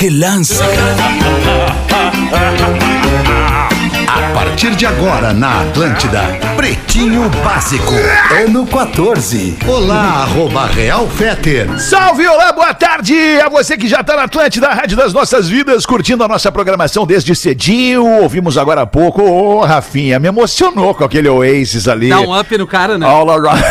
Que lança, A partir de agora na Atlântida, Pretinho Básico, ano 14. Olá, arroba Real Feter. Salve, olá, boa tarde a você que já tá na Atlântida, a Rádio das Nossas Vidas, curtindo a nossa programação desde cedinho. Ouvimos agora há pouco, ô Rafinha, me emocionou com aquele Oasis ali. Dá um up no cara, né? All around.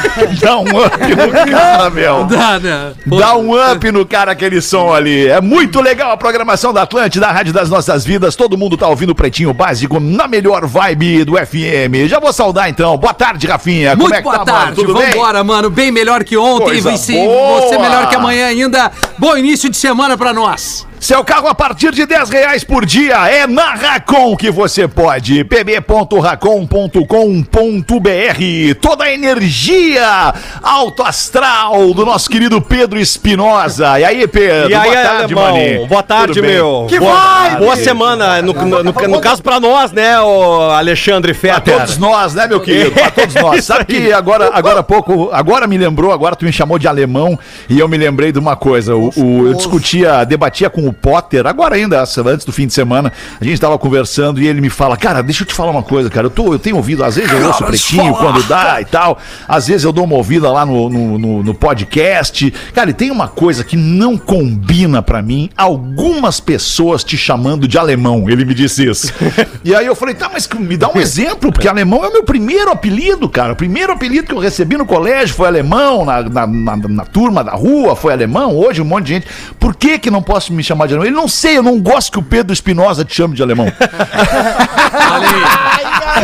Dá um up no cara, meu. Dá, né? Dá um up no cara aquele som ali. É muito legal a programação da Atlântida, a Rádio das Nossas Vidas. Todo mundo tá ouvindo o Pretinho Básico na melhor vibe do FM. Já vou saudar então. Boa tarde, Rafinha. Muito é boa tá, mano? tarde, Tudo bem? vambora, mano. Bem melhor que ontem, Coisa boa. você melhor que amanhã ainda. Bom início de semana pra nós. Seu carro a partir de 10 reais por dia é na Racon que você pode. pb.racon.com.br Toda a energia alto astral do nosso querido Pedro Espinosa. E aí, Pedro? E aí, boa tarde, maninho. Boa tarde, meu. Que boa, vai! Boa semana. No, no- no- no caso pra nós, né, o Alexandre Pra Fetter? todos nós, né, meu querido? Pra todos nós. Sabe que agora, agora há pouco, agora me lembrou, agora tu me chamou de alemão e eu me lembrei de uma coisa. O, o- eu discutia, debatia com o Potter, agora ainda, antes do fim de semana, a gente tava conversando e ele me fala, cara, deixa eu te falar uma coisa, cara, eu, tô, eu tenho ouvido, às vezes eu ouço o pretinho quando dá e tal, às vezes eu dou uma ouvida lá no, no, no- no podcast. Cara, e tem uma coisa que não combina pra mim, algumas pessoas te chamando de alemão, ele me disse isso. e aí eu falei, tá, mas me dá um exemplo, porque alemão é o meu primeiro apelido, cara. O primeiro apelido que eu recebi no colégio foi alemão, na, na, na- na turma da rua foi alemão, hoje um monte de gente. Por que que não posso me chamar de alemão? Ele não sei, eu não gosto que o Pedro Espinosa te chame de alemão.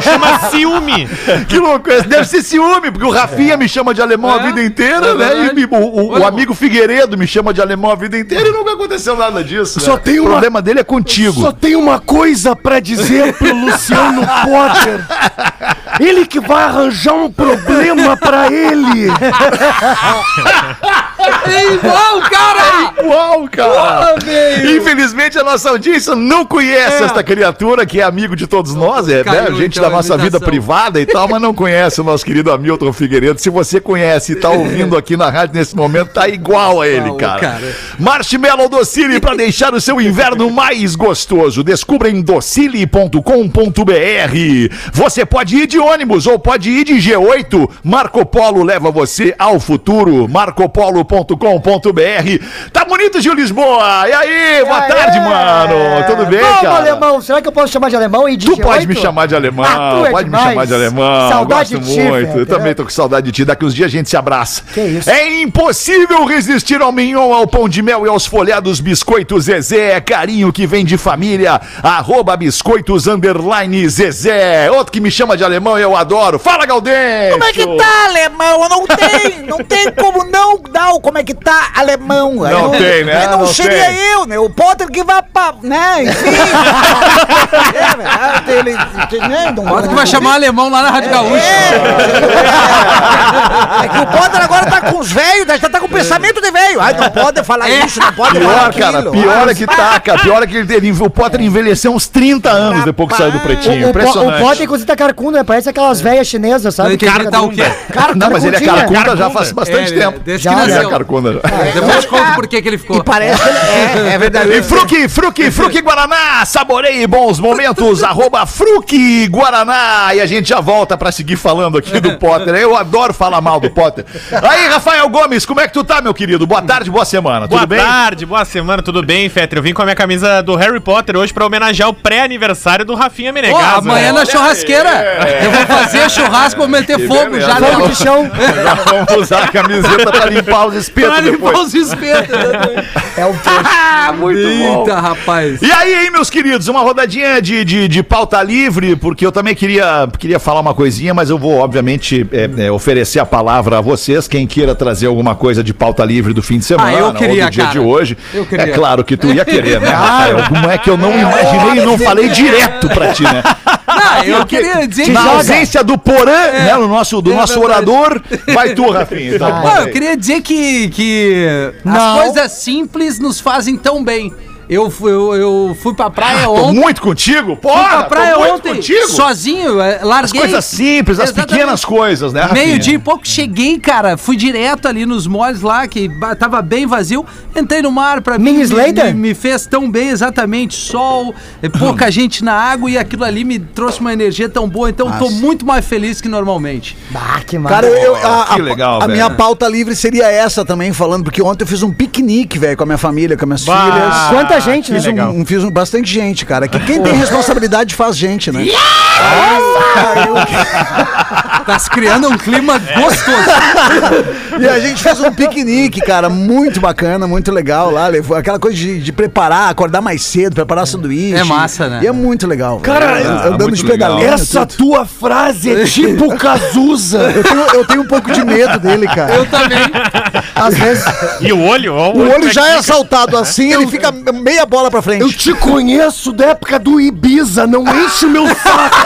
Chama ciúme. que louco, deve ser ciúme, porque o Rafinha me chama de alemão a É, vida inteira, é né? E o, o- o amigo Figueiredo me chama de alemão a vida inteira e nunca aconteceu nada disso. Só né? tem O uma- problema dele é contigo. Só tem uma coisa pra dizer pro Luciano Potter. Ele que vai arranjar um problema pra ele. É igual, cara! Uau, cara! Porra, velho! Infelizmente a nossa audiência não conhece esta criatura que é amigo de todos nós, é Caiu, né? gente então, da nossa vida privada e tal, mas não conhece o nosso querido Hamilton Figueiredo. Se você conhece e tá ouvindo aqui na rádio nesse momento, tá igual a ele, Igual, cara. cara. Marshmallow Docile para deixar o seu inverno mais gostoso. Descubra em docile.com.br. Você pode ir de ônibus ou pode ir de G8. Marco Polo leva você ao futuro. marcopolo.com.br. Tá bonito, Gil Lisboa. E aí, boa tarde, mano. Tudo bem, Vamos, cara? alemão. Será que eu posso chamar de alemão e de Tu G8? pode me chamar de alemão, Ah, é pode me demais. chamar de alemão. Saudade Gosto de ti, muito. Fetter. Eu também tô com saudade de ti. Daqui uns dias a gente se abraça. Que isso. É impossível resistir ao mignon, ao pão de mel e aos folhados biscoitos Zezé. É carinho que vem de família. Arroba biscoitos underline Zezé. Outro que me chama de alemão e eu adoro. Fala, Galdêncio. Como é que tá, alemão? Não tem, não tem como não dar o como é que tá, alemão. Aí Não tem, né? Não, Não seria tem. eu, né? O Potter que vai pra, né, enfim. é, verdade, ele, né, não, Bota que vai chamar alemão lá na Rádio Gaúcha. É que o Potter agora tá com os velhos, já tá com pensamento de velho. Ai, não pode falar isso, não pode falar Pior, cara, aquilo. pior Ah, é que tá, cara. Pior é que ele, ele- o Potter envelheceu uns 30 anos depois que saiu do pretinho. O, o, o. Potter, inclusive, tá carcundo, né? Parece aquelas velhas chinesas, sabe? Ele tá o quê? Cara, Não, mas ele é carcunda já faz bastante É, tempo. desde Já, que nasceu. É carcunda já. Depois te conto por que que ele ficou. E parece que ele é, é verdade. E Fruque, Fruque, Fruque Guaraná, saboreie bons momentos, arroba Fruque Guaraná. E a gente já volta pra seguir falando aqui do Potter. Eu adoro falar mal do Potter. Aí, Rafael Gomes, como é que tu tá, meu querido? Boa tarde, boa semana, Boa tudo bem? tarde, boa semana, tudo bem, Fetter? Eu vim com a minha camisa do Harry Potter hoje pra homenagear o pré-aniversário do Rafinha Menegas. amanhã na churrasqueira. Eu vou fazer churrasco, vou meter fogo beleza. já. Fogo de chão. Já vamos usar a camiseta pra limpar os espetos Pra limpar depois. os espetos. É o Ah, muito bom. Eita, rapaz. E aí, hein, meus queridos, uma rodadinha de, de, de pauta livre, porque eu também queria, queria falar uma coisinha, mas eu vou, obviamente, é, é, oferecer a palavra a vocês, quem queira trazer alguma coisa de pauta livre do fim de semana Ah, eu ou queria, do dia cara. de hoje. Eu queria. É claro que tu ia querer, né, Rafael? Como é que eu não imaginei e não falei direto pra ti, né? Não, eu queria dizer que. Na ausência do Porã, né, no nosso, do É nosso verdade. orador, vai tu, Rafinha. Então, Não, manda eu queria dizer que, que Não. as coisas simples nos fazem tão bem. Eu, fui- eu, eu fui pra praia Tô ontem. muito contigo? Fui pra Porra, praia tô muito ontem, contigo. sozinho, é, As larguei. coisas simples, as Exatamente. pequenas coisas, né, Rafinha? Meio-dia e pouco cheguei, cara. Fui direto ali nos moles lá, que tava bem vazio. Entrei no mar pra mim. Slater? Me, me fez tão bem, exatamente. Sol, eh, pouca gente na água e aquilo ali me trouxe uma energia tão boa. Então tô muito mais feliz que normalmente. Ah, que massa. Cara, eu, a, que a- legal, a velho. minha pauta livre seria essa também, falando, porque ontem eu fiz um piquenique, velho, com a minha família, com as minhas Bah, filhas. Quanta gente, né? Fiz, um, fiz um- bastante gente, cara. Que quem tem responsabilidade faz gente, né? Tá se criando um clima gostoso. E a gente fez um piquenique, cara, muito bacana, muito legal lá. Levou aquela coisa de, de preparar, acordar mais cedo, preparar sanduíche. É massa, né? E é muito legal. Cara, velho. ah, andando de legal. pedaleiro. Essa tudo. tua frase é tipo Cazuza. Eu tenho, eu tenho um pouco de medo dele, cara. Eu também. Às vezes. E o olho? ó, O olho já é que fica. assaltado assim, ele fica meia bola pra frente. Eu te conheço da época do Ibiza, não enche o meu saco.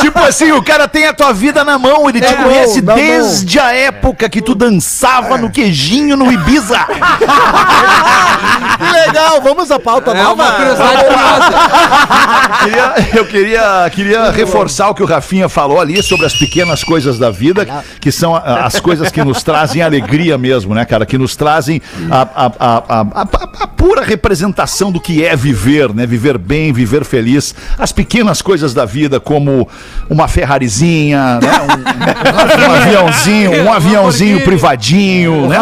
Tipo assim, o cara tem a tua vida na mão, ele te É, conhece na mão. desde a época que tu dançava no queijinho no Ibiza. Que legal, vamos à pauta É nova. eu queria, queria reforçar o que o Rafinha falou ali sobre as pequenas coisas da vida, que são as coisas que nos trazem alegria mesmo, né, cara? Que nos trazem a, a- a- a- a- a pura representação do que é viver, né? Viver bem, viver feliz. As pequenas coisas da vida, como uma Ferrarizinha, né? um, um aviãozinho, um aviãozinho privadinho, né?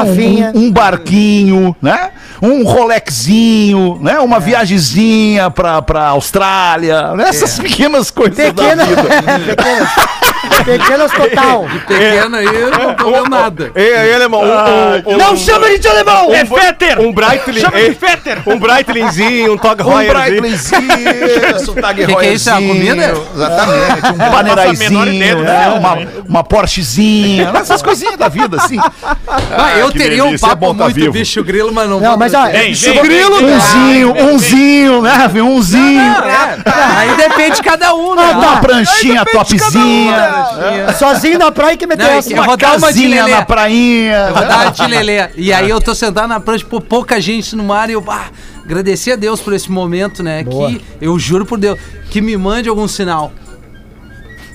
Um, um barquinho, né? Um Rolexinho, né? Uma viagemzinha pra, pra Austrália, né? essas pequenas coisas Pequena. da vida. Pequenas. Pequenas total. Pequeno aí, eu não tô vendo nada. Ei, aí, alemão. Um, um, um, Não chama ele de alemão! É Fetter! um Breitling. Chama de Fetter! Um Breitlinzinho, um Tog Um Heuerzinho. Breitlinzinho, um Tag Que que é isso? É uma comida? Exatamente. Um do que né? é, uma, uma Porschezinha, essas coisinhas da vida, assim. Ah, eu que teria um delícia, é papo tá muito vivo. bicho grilo, mas não Não, mas ó, bicho vem, grilo. vem, vem. Umzinho, vem, vem. umzinho, né, Rafinha? Umzinho. É, aí depende de cada um, né? Uma pranchinha topzinha. Sozinho na praia que meteu essa. eu vou dar uma de lelê. na prainha. Eu vou dar uma de lelê. E aí eu tô sentado na prancha, pô, pouca gente no mar e eu, ah, agradecer a Deus por esse momento, né? Que eu juro por Deus, que me mande algum sinal.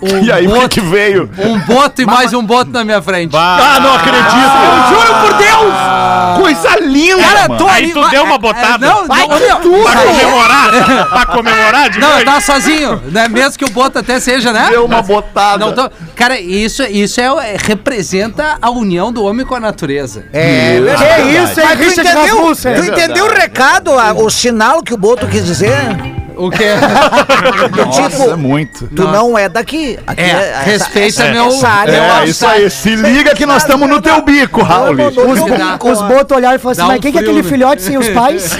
Um E aí, o que veio? um boto e mais um boto na minha frente. Ah, não acredito! Juro por Deus! Coisa linda! Cara, tô Aí ali. tu deu uma é, botada. Não, Vai não, não. tudo! Pra comemorar? pra comemorar de Não, eu tava sozinho, né? Mesmo que o boto até seja, né? Deu uma botada. Não tô... Cara, isso, isso é, é- representa a união do homem com a natureza. É, Que isso, hein, Mas tu Richard entendeu, Rasmussen? tu entendeu o recado, a- o sinal que o Boto quis dizer? O quê? Nossa, tipo, é muito. Tu não é daqui. Aqui É, essa- respeita essa- meu- essa área É, uma- isso aí. Se liga que nós estamos no teu bico, Raul. Os, não. os botos olharam e falaram assim, um mas quem que é aquele né? filhote sem os pais?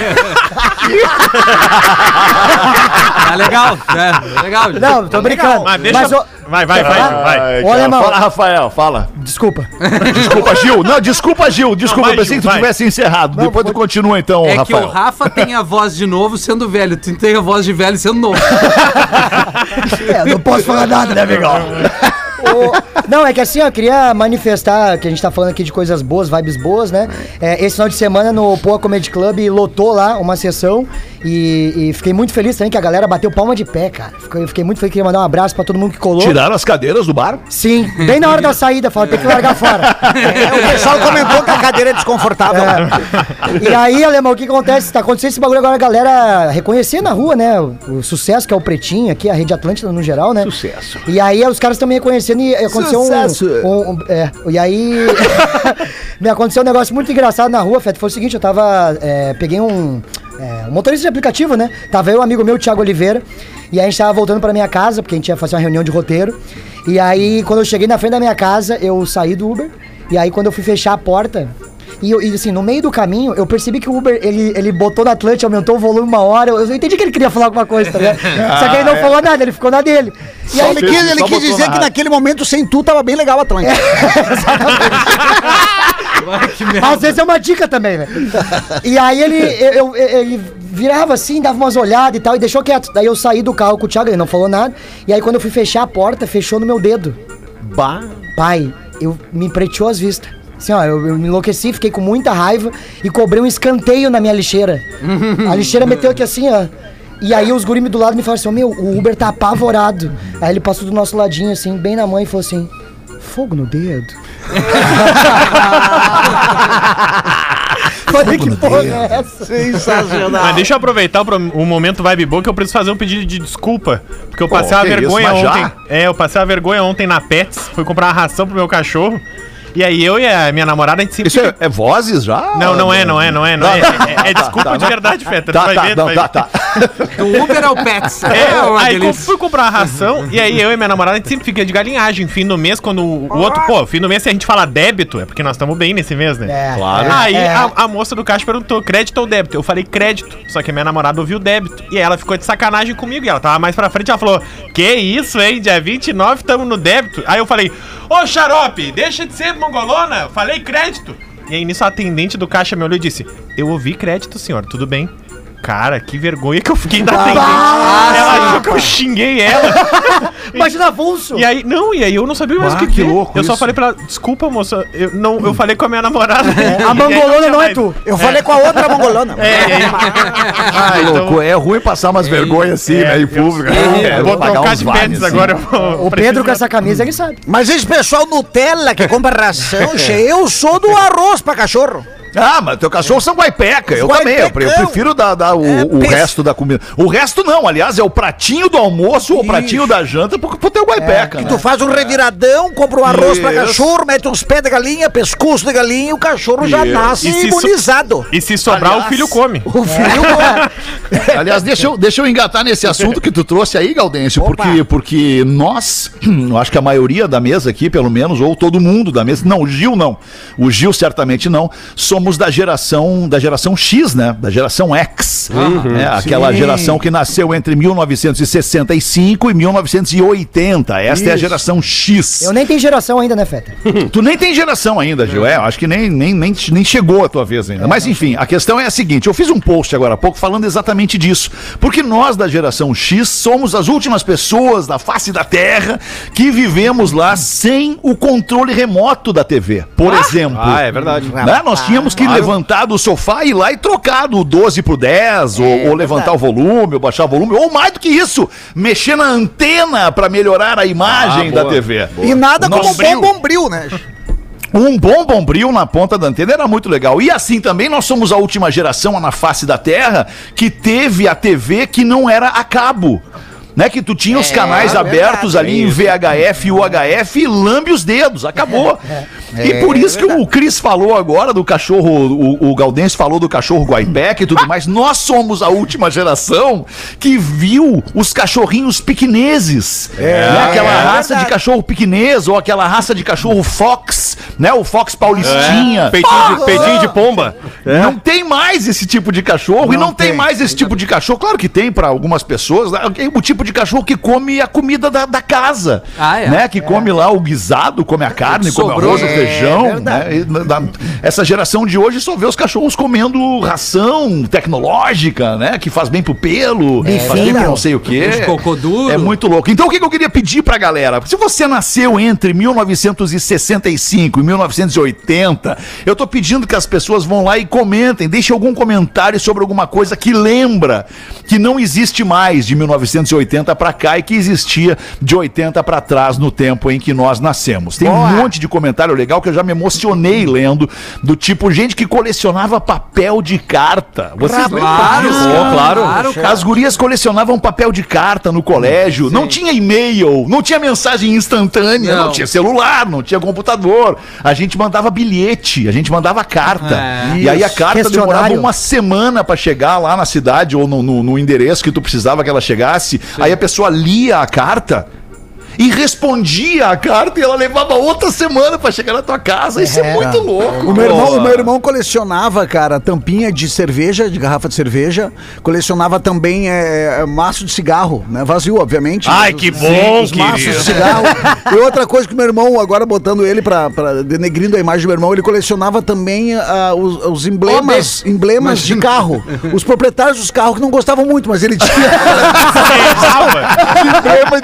Tá legal, é, legal. Não, tô brincando. Mas deixa... Mas, Vai, vai, vai, vai. Ai, Ô, cara, alemão. Fala, Rafael, fala. desculpa. Desculpa, Gil. Não, desculpa, Gil. Desculpa, vai, eu pensei Gil, que tu vai. tivesse encerrado. Depois tu continua, então, É que Rafael. o Rafa tem a voz de novo sendo velho, tu tem a voz de velho sendo novo. É, não posso falar nada, né, amigão? não, é que assim, ó, eu queria manifestar que a gente tá falando aqui de coisas boas, vibes boas, né? É, esse final de semana no Poa Comedy Club lotou lá uma sessão e, e fiquei muito feliz também que a galera bateu palma de pé, cara. Fiquei, fiquei muito feliz, queria mandar um abraço pra todo mundo que colou. Tiraram as cadeiras do bar? Sim, bem na hora da saída, falaram, tem que largar fora. É, o pessoal comentou que a cadeira é desconfortável. E aí, Alemão, o que acontece? Tá acontecendo esse bagulho agora, a galera reconhecer na rua, né? O, o sucesso que é o Pretinho aqui, a Rede Atlântida no geral, né? Sucesso. E aí os caras também reconhecendo e aconteceu um- Sucesso. um, um- É, e aí. me aconteceu um negócio muito engraçado na rua, Feto. Foi o seguinte, eu tava. é, peguei um. é, um motorista de aplicativo, né? Tava eu, um amigo meu, Thiago Oliveira. E aí a gente tava voltando pra minha casa, porque a gente ia fazer uma reunião de roteiro. E aí, quando eu cheguei na frente da minha casa, eu saí do Uber. E aí, quando eu fui fechar a porta, e, eu- e, assim, no meio do caminho, eu percebi que o Uber, ele, ele botou na Atlântica, aumentou o volume uma hora. Eu, eu entendi que ele queria falar alguma coisa, tá ligado? Só que ele não falou nada, ele ficou na dele. E aí, Ele quis, ele só quis dizer na que naquele momento, sem tu, tava bem legal a Atlântica. Às vezes é uma dica também, né? E aí ele, eu, eu- ele virava assim, dava umas olhadas e tal, e deixou quieto. Daí eu saí do carro com o Thiago, ele não falou nada. E aí quando eu fui fechar a porta, fechou no meu dedo. Bah. Pai, eu me preteou as vistas. Assim, ó, eu, eu me enlouqueci, fiquei com muita raiva e cobrei um escanteio na minha lixeira. A lixeira meteu aqui assim, ó. E aí os guri do lado me falaram assim, ó, meu, o Uber tá apavorado. Aí ele passou do nosso ladinho, assim, bem na mãe e falou assim, fogo no dedo. Falei, que porra é essa? Sensacional. Mas deixa eu aproveitar o, pro- o momento vibe boa que eu preciso fazer um pedido de desculpa. Porque eu passei uma que vergonha isso, ontem. É, eu passei uma vergonha ontem na Pets. Fui comprar uma ração pro meu cachorro. E aí eu e a minha namorada, a gente sempre. Isso é, é vozes já? Não, não é, não é, não é, não é. É, é desculpa de verdade, Feta. Tá, tu vai tá, ver, tu vai tá, ver. tá. Do Uber ao Pets. É, uma aí delícia. fui comprar a ração, e aí eu e minha namorada, a gente sempre fica de galinhagem. Fim do mês, quando o outro, pô, fim do mês, se a gente fala débito, é porque nós estamos bem nesse mês, né? É, Claro. é, Aí é. a, a moça do caixa perguntou crédito ou débito. Eu falei crédito, só que a minha namorada ouviu débito. E ela ficou de sacanagem comigo. E ela tava mais pra frente ela falou: Que isso, hein? Dia 29 tamo no débito. Aí eu falei: Ô xarope, deixa de ser mongolona. Falei crédito. E aí nisso a atendente do caixa me olhou e disse: Eu ouvi crédito, senhor, tudo bem. Cara, que vergonha que eu fiquei da atendente. ela achou que eu xinguei ela. Imagina avulso. E aí, não, e aí eu não sabia mais o Ah, que que dizer. louco Eu só isso. falei pra ela, desculpa, moça, eu, não, eu falei com a minha namorada. A E aí mangolona não é tu. Eu falei com a outra mongolona. É, e aí... Ah, então- louco, é ruim passar umas vergonhas assim, É, né, em eu- público. É, Eu vou pagar trocar uns de vales, pets assim. agora. eu vou- O Pedro com essa camisa, ele sabe. Mas esse pessoal Nutella que compra ração, che, eu sou do arroz pra cachorro. Ah, mas teu cachorro são guaipeca. Eu Guaipecão. também. Eu, pre- eu prefiro dar, dar o, É, o resto da comida. O resto não, aliás, é o pratinho do almoço ou o pratinho da janta pro, pro teu guaipeca. Que né? tu faz um reviradão, compra um arroz pra Isso. cachorro, mete uns pés de galinha, pescoço de galinha e o cachorro já Isso. nasce E se so- imunizado. E se sobrar, Aliás- o filho come. O filho Aliás, deixa eu, deixa eu engatar nesse assunto que tu trouxe aí, Gaudêncio, Opa. porque, porque nós, eu acho que a maioria da mesa aqui, pelo menos, ou todo mundo da mesa, não, o Gil não, o Gil certamente não, somos da geração, da geração X, né? Da geração X. né? Aquela Sim. geração que nasceu entre 1965 e 1980. Esta é a Isso. geração X. Eu nem tenho geração ainda, né, Feta? Tu nem tem geração ainda, Gil. É, eu acho que nem, nem, nem, nem chegou a tua vez ainda. Mas enfim, a questão é a seguinte: eu fiz um post agora há pouco falando exatamente disso. Porque nós da geração X somos as últimas pessoas na face da Terra que vivemos lá sem o controle remoto da TV. Por exemplo. Ah, é verdade. Né? Nós tínhamos que levantar do sofá e ir lá e trocar do 12 pro 10, ou, ou levantar o volume, ou baixar o volume, ou mais do que isso, mexer na antena para melhorar a imagem Ah, da boa, TV. E nada como um Bombril. bom bombril, né? Um bom bombril na ponta da antena era muito legal. E assim também nós somos a última geração na face da Terra que teve a TV que não era a cabo. Né, que tu tinha os canais abertos ali em VHF e UHF e lambe os dedos, acabou. e por isso que o Cris falou agora do cachorro, o, o Gaudense falou do cachorro Guaipeca e tudo mais. Nós somos a última geração que viu os cachorrinhos piquineses. né, aquela é raça de cachorro piquinês ou aquela raça de cachorro Fox, né? O Fox Paulistinha. Peitinho de, peitinho de pomba. Não tem mais esse tipo de cachorro e Não não tem, tem. mais esse tipo de cachorro. Claro que tem para algumas pessoas, né? o tipo de cachorro que come a comida da, da casa, Ah, é? né? Que come lá o guisado, come a carne, come arroz, o É, feijão, verdade. né? E essa geração de hoje só vê os cachorros comendo ração tecnológica, né? Que faz bem pro pelo, faz bem pra não sei o quê. De cocô duro. É muito louco. Então o que que eu queria pedir pra galera? Se você nasceu entre 1965 e 1980, eu tô pedindo que as pessoas vão lá e comentem, deixem algum comentário sobre alguma coisa que lembra que não existe mais de 1980 pra cá e que existia de 80 pra trás no tempo em que nós nascemos. Tem um monte de comentário legal que eu já me emocionei lendo, do tipo gente que colecionava papel de carta. Vocês Claro, claro. claro, cara. As gurias colecionavam papel de carta no colégio, não tinha e-mail, não tinha mensagem instantânea, não, Não. tinha celular, não tinha computador. A gente mandava bilhete, a gente mandava carta. É. e aí a carta demorava uma semana pra chegar lá na cidade ou no, no- no endereço que tu precisava que ela chegasse. Aí a pessoa lia a carta. E respondia a carta e ela levava outra semana pra chegar na tua casa. Isso é, É. muito louco. O meu, irmão, o meu irmão colecionava, cara, tampinha de cerveja, de garrafa de cerveja. Colecionava também é, maço de cigarro, né? Vazio, obviamente. Ai, Os- que bom, Os maços de querido. cigarro. e outra coisa que o meu irmão, agora botando ele pra, pra denegrindo a imagem do meu irmão, ele colecionava também ah, os, os emblemas, emblemas de carro. Os proprietários dos carros que não gostavam muito, mas ele tinha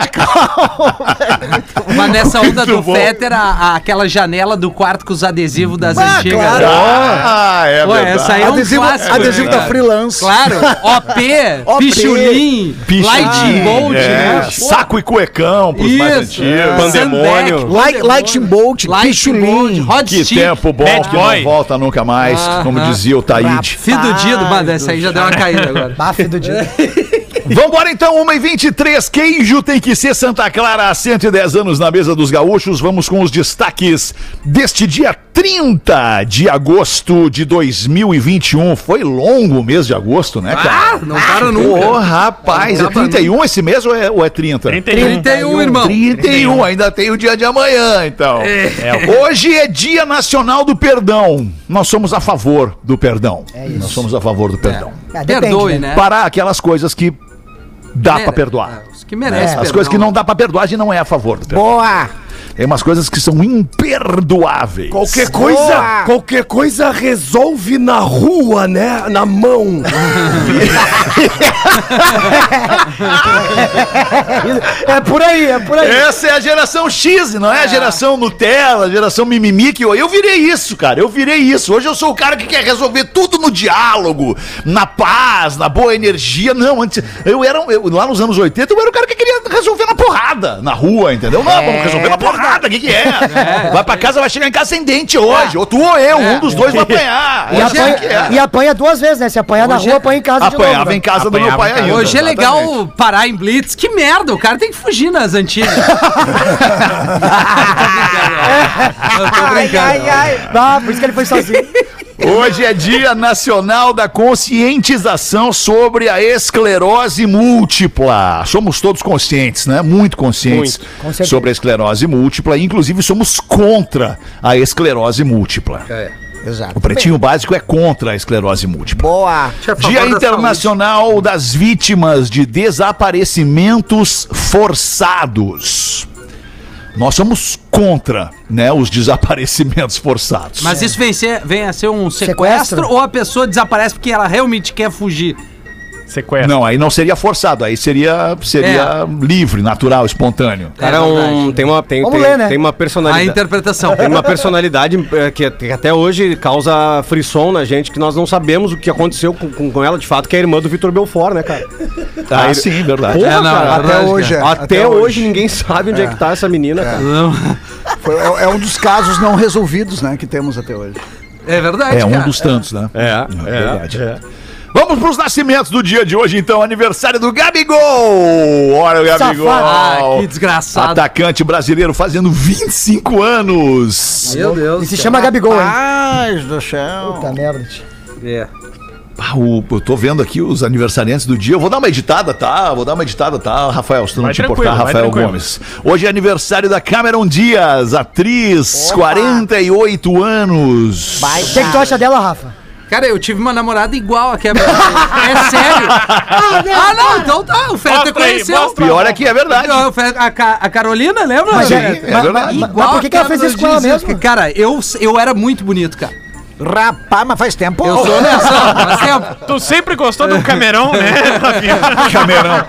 Carro. Mas nessa onda Muito do bom. Fetter, a- a- aquela janela do quarto com os adesivos das Ah, antigas. claro. Ah, é Pô, verdade. essa aí é um adesivo clássico. adesivo da freelance. Claro, OP, OP, Pichulim, Pichulim, Lightning Bolt, é, né? Saco e cuecão pros mais Isso, antigos. Pandemônio. Light, Lightning Bolt, Lightning Bolt, Pichulim. Hot Que Stick. tempo bom Bad que boy. não volta nunca mais, como Aham. dizia o Taíde. Fidudido, mano, essa aí já deu uma caída agora. Bafo do dia. Vambora então, 1h23, queijo tem que ser Santa Clara há 110 anos na mesa dos gaúchos. Vamos com os destaques deste dia 30 de agosto de 2021. Foi longo o mês de agosto, né, cara? Ah, não para nunca. Ô, rapaz, é Não acaba 31 esse mês ou é, ou é 30? 31. 31, irmão. 31, ainda tem o dia de amanhã, então. Hoje é Dia Nacional do Perdão. Nós somos a favor do perdão. É isso. Nós somos a favor do perdão. Ah, depende, Perdoe, né? né? Para aquelas coisas que dá Mere- pra perdoar. É, Os que merecem É. As perdão. coisas que não dá pra perdoar, a gente não é a favor do perdão. Boa! Tem umas coisas que são imperdoáveis. Qualquer coisa, qualquer coisa resolve na rua, né? Na mão. É por aí, é por aí. Essa é a geração X, não é a geração Nutella, a geração mimimi que eu, eu virei isso, cara. Eu virei isso. Hoje eu sou o cara que quer resolver tudo no diálogo, na paz, na boa energia. Não, antes eu era um- eu- lá nos anos 80, eu era o cara que queria resolver na porrada, na rua, entendeu? Não, vamos resolver na porrada, o que que é? Vai pra casa, vai chegar em casa sem dente hoje. Ou tu ou eu, um dos dois vai apanhar. E é apanha, é. e apanha duas vezes, né? Se apanhar na rua, é- apanha em casa de Apanhava novo. em né? casa do meu Apanhava pai em ainda. Hoje é legal exatamente. parar em blitz. Que merda, o cara tem que fugir nas antigas. Eu tô brincando. Ah, por isso que ele foi sozinho. Hoje é Dia Nacional da Conscientização sobre a Esclerose Múltipla. Somos todos conscientes, né? Muito conscientes certeza. sobre a esclerose múltipla. Inclusive, somos contra a esclerose múltipla. Exato. O Pretinho Básico é contra a esclerose múltipla. Boa! Dia Internacional das Vítimas de Desaparecimentos Forçados. Nós somos contra, né, os desaparecimentos forçados. Mas isso vem, ser, vem a ser um sequestro, Sequestro? ou a pessoa desaparece porque ela realmente quer fugir? Sequestro. Não, aí não seria forçado, aí seria, seria livre, natural, espontâneo. Cara, É um, verdade. tem uma tem, tem, ler, né? tem uma A personalidade. interpretação. Tem uma personalidade eh, que, que até hoje causa frisson na gente, que nós não sabemos o que aconteceu com, com- com ela, de fato, que é a irmã do Vitor Belfort, né, cara? Ah, Aí- sim, verdade. Porra, É, não, cara, é Até verdade, hoje. é. até, hoje, ninguém sabe onde é. que tá essa menina, cara. Não. Foi- é, é um dos casos não resolvidos, né, que temos até hoje. É verdade, É um cara. dos tantos, né? É, É verdade. Vamos pros nascimentos do dia de hoje, então. Aniversário do Gabigol! Olha o Gabigol! Ah, que desgraçado. Atacante brasileiro fazendo 25 anos. Meu Deus. E se chama Gabigol, hein? Paz do céu. Puta merda. tio. É. Ah, o- eu tô vendo aqui os aniversariantes do dia. Eu vou dar uma editada, tá? Vou dar uma editada, tá, Rafael? Se tu não Vai te importar, Rafael. Gomes. Hoje é aniversário da Cameron Dias, atriz, 48 anos. O que, que tu acha dela, Rafa? Cara, eu tive uma namorada igual a Kevin. É sério. Ah, não, então tá. O Feta aí, conheceu. mostra. Pior é que é verdade. Não, o Feta- A, Ca- a Carolina, lembra? Mas, é, é mas- verdade. mas- Igual mas por que, que ela fez isso com ela mesmo? Cara, eu, eu era muito bonito, cara. Rapaz, mas faz tempo. Eu sou honesto. Faz tempo. Tu sempre gostou do Camerão, né? Camerão.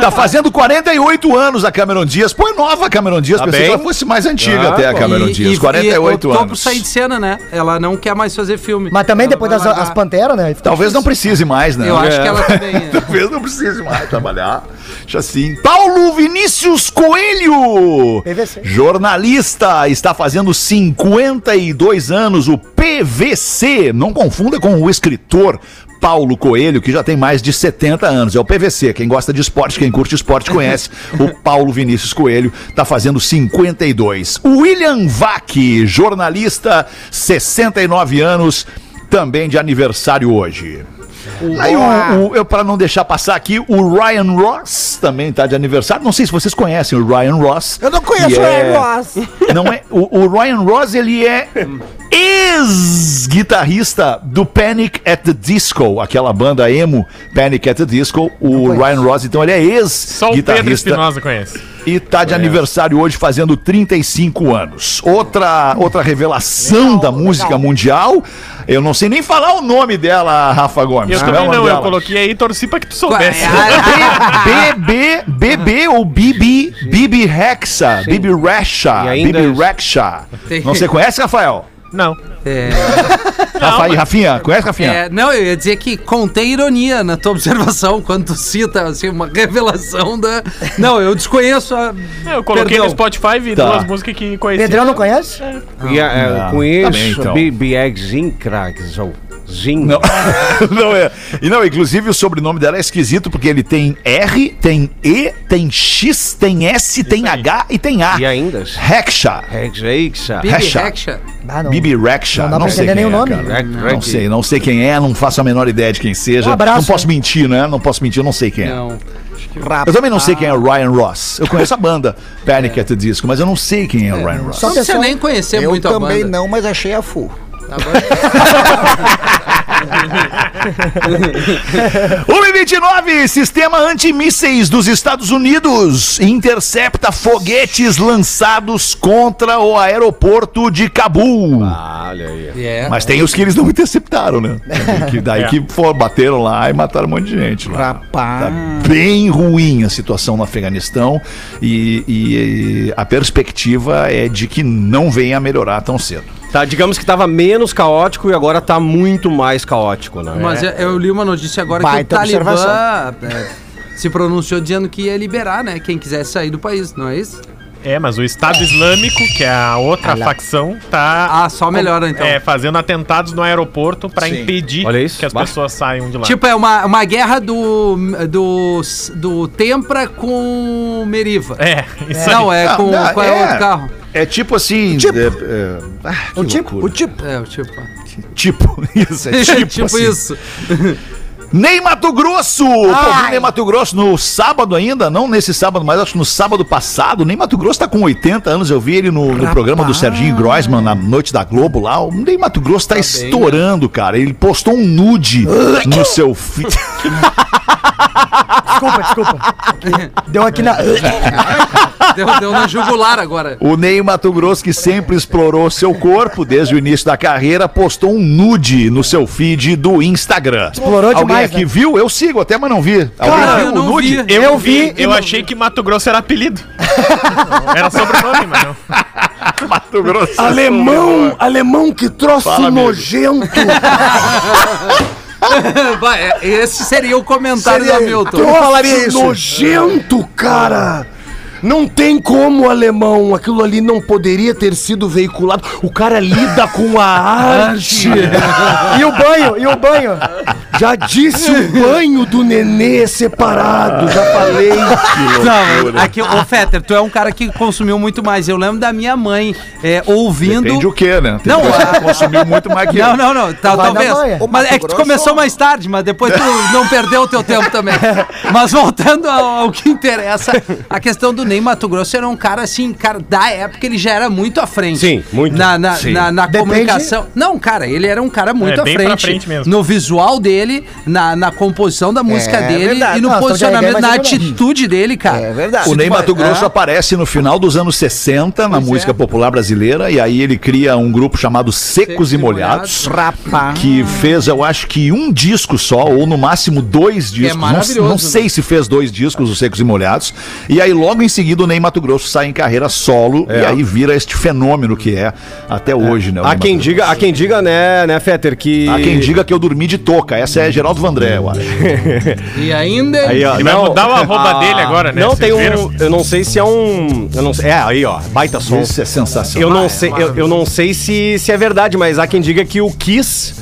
tá fazendo 48 anos a Cameron Dias. Pô, é nova a Cameron Dias. Tá Pensei bem. que ela fosse mais antiga Ah, até a Cameron E- Dias. e- 48 e por anos. sair de cena, né? Ela não quer mais fazer filme. Mas também Ela depois das as Panteras, né? Talvez não precise mais, né? Eu acho É. que ela também. é. Talvez não precise mais trabalhar. Deixa assim. Paulo Vinícius Coelho. PVC. Jornalista, está fazendo 52 anos, o PVC. Não confunda com o escritor Paulo Coelho, que já tem mais de 70 anos. É o PVC. Quem gosta de esporte, quem curte esporte, conhece. o Paulo Vinícius Coelho está fazendo 52. O William Vac, jornalista, 69 anos, também de aniversário hoje. Aí o, o- eu para não deixar passar aqui, o Ryan Ross também tá de aniversário. Não sei se vocês conhecem o Ryan Ross. Eu não conheço o é- Ryan Ross. Não é, o, o Ryan Ross ele é ex-guitarrista do Panic at the Disco, aquela banda emo Panic at the Disco, o Ryan Ross, então ele é Só o Pedro ex-guitarrista Espinosa conhece. e tá de aniversário hoje fazendo 35 anos. Outra outra revelação da música mundial, eu não sei nem falar o nome dela, Rafa Gomes. Eu é também nome não, eu dela? coloquei aí e torci pra que tu soubesse. BB, BB ou Bibi, Bibi Rexa, Bibi Rexa, Bibi. Rexa. Não você conhece, Rafael? Não. É, Rafa, Rafinha, conhece, Rafinha? é, não, eu ia dizer que contém ironia na tua observação quando tu cita assim, uma revelação da. Não, eu desconheço a. Eu coloquei Perdão. no Spotify e Tá. duas músicas que conheci. Pedrão não conhece? E, é, Não, com isso, também, então. BB Zincrax, ou Zin. Não, não é. E não, inclusive o sobrenome dela é esquisito porque ele tem R, tem E, tem X, tem S, tem H e tem A. E ainda? Rexa. Rexa. Bibi Rexa. Rexa. Ah, não. Bibi Rexa. Não dá pra sei nem o é, nome. Não sei, não sei quem é, não faço a menor ideia de quem seja. Um abraço, não posso mentir, né? Não posso mentir, eu não sei quem é. Não. Eu também não sei quem é o Ryan Ross. Eu conheço a banda Panic at the Disco, mas eu não sei quem é o Ryan Ross. Só Não precisa pessoal- nem conhecer Eu muito a também banda. não, mas achei a full. Agora- 1,29, sistema antimísseis dos Estados Unidos intercepta foguetes lançados contra o aeroporto de Cabul. Olha aí. É. Mas tem os que eles não interceptaram, né? Que daí que for, bateram lá e mataram um monte de gente lá. Rapaz. Tá bem ruim a situação no Afeganistão e, e- e a perspectiva é de que não venha a melhorar tão cedo. Tá, digamos que tava menos caótico e agora tá muito mais caótico, né? Mas eu, eu li uma notícia agora Baita que o Talibã é, se pronunciou dizendo que ia liberar, né? Quem quisesse sair do país, não é isso? É, mas o Estado Islâmico, que é a outra facção, tá. Ah, só melhora então. É, fazendo atentados no aeroporto pra impedir Olha isso, que as bah. pessoas saiam de lá. Tipo, é uma, uma guerra do, do, do Tempra com Meriva. é, isso Não, aí. é com não, qual é o outro carro? É tipo assim. Tipo. é- é- ah, que O tipo, loucura. o tipo. É, o tipo. Tipo, isso, é tipo, tipo assim. isso. Ney Mato Grosso! Pô, vi Ney Mato Grosso no sábado ainda, não nesse sábado, mas acho que no sábado passado. Ney Mato Grosso tá com 80 anos, eu vi ele no, no programa do Serginho Groisman, na Noite da Globo lá. O Ney Mato Grosso tá, estourando, cara. Ele postou um nude no seu feed. Desculpa, desculpa. Deu aqui na. Deu, deu na jugular agora. O Ney Mato Grosso, que sempre explorou seu corpo desde o início da carreira, postou um nude no seu feed do Instagram. Explorou Alguém demais, aqui né? viu? Eu sigo até, mas não vi. Alguém Cara, viu eu o não nude? vi. Eu, Eu vi, vi eu não- achei que Mato Grosso era apelido. era sobrenome, mas não. Mato Grosso. Alemão, alemão, que troço Fala, nojento. Vai, é, Esse seria o comentário Seria- da Milton. Eu falaria Troço isso. nojento, cara. Não tem como, alemão. Aquilo ali não poderia ter sido veiculado. O cara lida com a arte. E o banho, e o banho. Já disse o banho do nenê separado. Já falei. Não, aqui, ô Fetter, tu é um cara que consumiu muito mais. Eu lembro da minha mãe é, ouvindo. Depende o quê, né? Tem Não, a- consumiu muito mais que Não, eu. não, não. Vai talvez. Mas é que tu começou mais tarde, mas depois tu não perdeu o teu tempo também. Mas voltando ao, ao que interessa, a questão do Ney Mato Grosso era um cara assim, cara, da época ele já era muito à frente. Sim, muito. Na, na, Sim. na, na comunicação. Não, cara, ele era um cara muito É, à bem frente. pra frente mesmo. No visual dele, na, na composição da música É dele verdade. e no é posicionamento, na menos. atitude dele, cara. É verdade. O Ney Mato Grosso é. aparece no final dos anos 60 na Pois música é. popular brasileira e aí ele cria um grupo chamado Secos, Secos e Molhados, Rapaz. que fez, eu acho que um disco só ou no máximo dois discos. não, maravilhoso, não sei se fez dois discos, os Secos e Molhados. E aí logo em seguida o Ney Mato Grosso sai em carreira solo e aí vira este fenômeno que é até hoje, né? Há quem Mato diga, há quem diga, né, né, Fetter, que. Há quem diga que eu dormi de touca. Essa é Geraldo Vandré, eu acho. E ainda. Aí, ó, Ele vai mudar o arroba dele agora, né? Não, Vocês tem um. viram? Eu não sei se é um. Eu não sei, é, aí, ó, baita som. Isso é sensacional. Eu não sei, eu, eu não sei se, se é verdade, mas há quem diga que o Kiss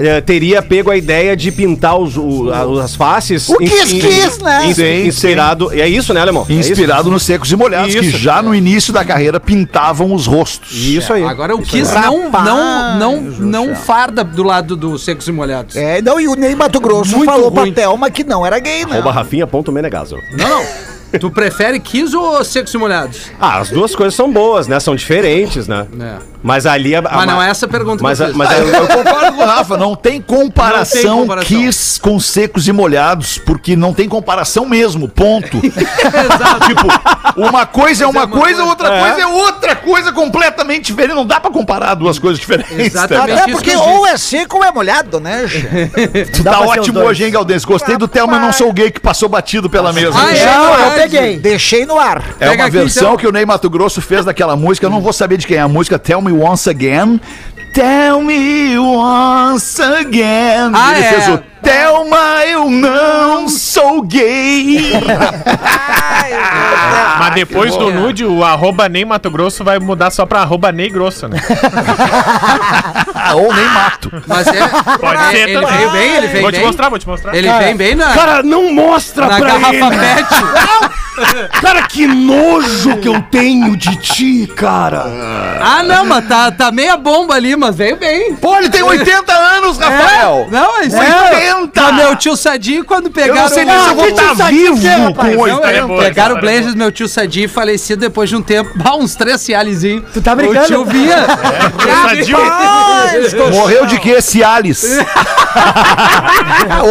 eh, teria pego a ideia de pintar os, o- a- as faces. O Kiss Kiss, né? ins- Sim, inspirado. É isso, né, Alemão? É isso? Inspirado nos Secos e Molhados, que Isso. já no início da carreira pintavam os rostos. Isso aí. Agora o Kiss não, Rapaz não, não, do não farda do lado dos secos e molhados. É, não, e o Ney Mato Grosso Muito falou ruim. pra Thelma que não era gay, né? Arroba Rafinha.menegaso. Não, não. Tu prefere Kiss ou secos e molhados? Ah, as duas coisas são boas, né? São diferentes, né? É. Mas ali... A, Mas não é essa a pergunta Mas, que eu a- fiz. mas eu, eu concordo com o Rafa, não tem comparação, Não tem comparação. Kiss com secos e molhados, porque não tem comparação mesmo, ponto. tipo, uma coisa é uma, uma coisa, coisa. outra coisa é outra coisa completamente diferente. Não dá pra comparar duas coisas diferentes. Exatamente. tá? Até porque ou é seco ou é molhado, né? Tu tá ótimo hoje, hein, Galdense? Gostei do Thelma, não sou gay que passou batido pela mesa. Ah, é? Peguei. Deixei no ar. É Pega uma aqui, versão então. que o Ney Mato Grosso fez daquela música. Eu não vou saber de quem é a música. Tell Me Once Again. Tell me once again. Ah, Ele é. fez o Thelma, eu não sou gay. Mas depois do nude, o arroba Ney Mato Grosso vai mudar só pra arroba Ney Grosso, né? Ah, Ou nem mato. Mas é. Pode é, ser ele também. veio bem, ele veio Vou te bem. mostrar, vou te mostrar. Ele vem bem na, Cara, não mostra na pra garrafa ele. pet. Cara, que nojo que eu tenho de ti, cara. Ah, não, mas tá, tá meia bomba ali, mas veio bem. Pô, ele tem 80 anos, Rafael. Não, isso É, é. 80. Mas meu tio Sadi, quando Eu pegaram. não sei nem se eu vou estar Sadi vivo é, rapaz? com Não, 80. é, boa, pegaram o é Blazers, meu tio Sadi falecido depois de um tempo. Bah, uns três cializinhos. Tu tá brincando? O tio vinha. Morreu de quê, Cialis?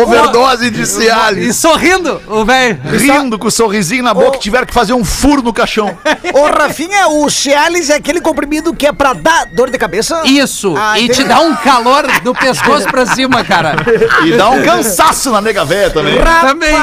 Overdose de E Cialis. sorrindo, o velho. Rindo com o sorrisinho na boca, tiveram que fazer um furo no caixão. Ô, Rafinha, o Cialis é aquele comprimido que é pra dar dor de cabeça? Isso, Ah, e te dá um calor do pescoço pra cima, cara. E dá um cansaço na nega véia também. Também.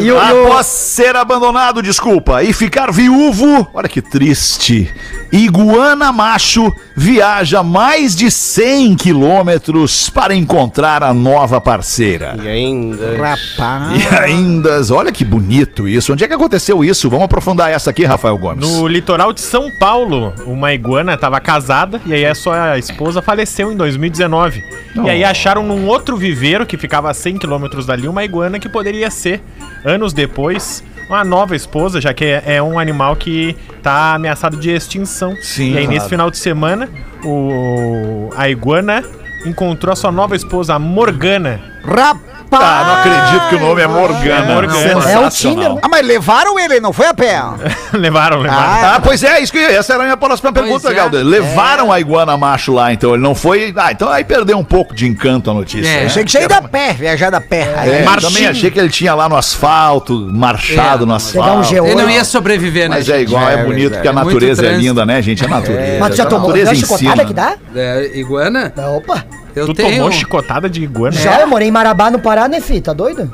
E e Após ser abandonado, desculpa, e ficar viúvo, olha que triste. Iguana macho viaja mais de 100 quilômetros para encontrar a nova parceira. E ainda... Rapaz. E ainda, olha que bonito isso. Onde é que aconteceu isso? Vamos aprofundar essa aqui, Rafael Gomes. No litoral de São Paulo, uma iguana estava casada e aí a sua esposa faleceu em 2019. E aí acharam num outro viveiro que ficava a 100 quilômetros dali uma iguana que poderia ser, anos depois, uma nova esposa, já que é, é um animal que tá ameaçado de extinção. Sim, e aí nesse claro. final de semana, o, a iguana encontrou a sua nova esposa, a Morgana. Rapaz. Ah, não acredito que o nome é Morgana. Morgana. é o. Tinder. Ah, mas levaram ele, não foi a pé? levaram, levaram. Ah, pois é, isso que essa era a minha próxima pergunta, é. Galder. Levaram a iguana macho lá, então ele não foi. Ah, então aí perdeu um pouco de encanto a notícia. É. né? Achei que tinha ido a pé, viajar a pé. É, Marchinho. também achei que ele tinha lá no asfalto, marchado É, no um asfalto. G8. Ele não ia sobreviver, né? Mas é igual, é, bonito, porque a É natureza é, linda, né, gente? A natureza. Mas tu já a tomou natureza a chicotada ensina. que dá? É, iguana? Opa. Eu Tu tenho. tomou chicotada de iguana? Já, eu morei em Marabá, no Pará, né, filho? Tá doido?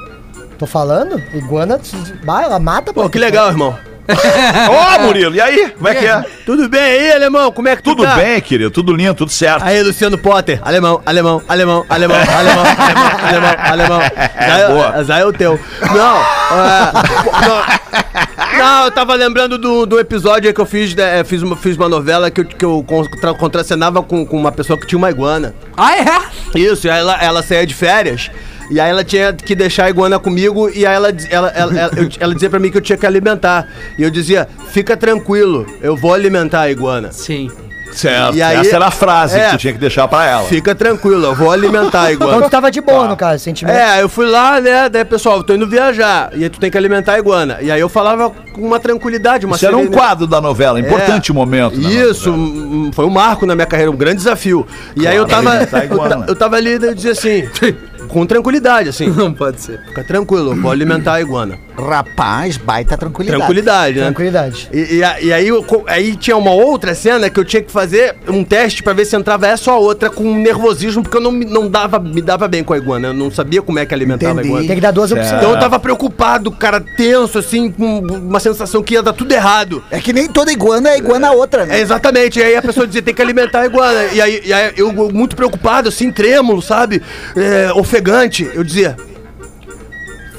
Tô falando? Iguana, bah, ela mata, Pô, que legal, irmão. Ô, Murilo, e aí? Como é que é? Tudo bem aí, alemão? Como é que tu Tudo tá? bem, querido, tudo lindo, tudo certo. Aí, Luciano Potter, alemão, alemão, alemão, alemão, alemão, alemão, alemão, alemão. É, boa. Zé é o teu. Não, é, não, não, eu tava lembrando do, do episódio que eu fiz, né, fiz, uma, fiz uma novela que eu, que eu contra, contracenava com, com uma pessoa que tinha uma iguana. Ah, é? Isso, e aí ela, ela saía de férias. E aí ela tinha que deixar a iguana comigo e aí ela, ela, ela, ela, eu- ela dizia pra mim que eu tinha que alimentar. E eu dizia, fica tranquilo, eu vou alimentar a iguana. Sim. Certo. E aí- Essa era a frase É. que tu tinha que deixar pra ela. Fica tranquilo, eu vou alimentar a Então iguana. tu tava de boa, no caso, sentimento. É, eu fui lá, né? Daí, pessoal, eu tô indo viajar. E aí tu tem que alimentar a iguana. E aí eu falava com uma tranquilidade, uma Isso era um quadro da novela, importante É. momento. Isso, novela. foi um marco na minha carreira, um grande desafio. E aí eu tava. Eu, tava ali e eu dizia assim, com tranquilidade, assim. Não pode ser. Fica tranquilo, eu vou alimentar a iguana. Rapaz, baita tranquilidade. Tranquilidade, né? Tranquilidade. E, e e aí, eu aí tinha uma outra cena que eu tinha que fazer um teste pra ver se entrava essa ou a outra com nervosismo, porque eu não, me- não dava, me dava bem com a iguana. Eu não sabia como é que alimentava Entendi. a iguana. Tem que dar duas opções. Então eu tava preocupado, cara, tenso, assim, com uma sensação que ia dar tudo errado. É que nem toda iguana é iguana a outra, É, né? exatamente, e aí a pessoa dizia, tem que alimentar a iguana. E aí, e aí eu muito preocupado, assim, trêmulo, sabe? É, ofegante. Eu dizia,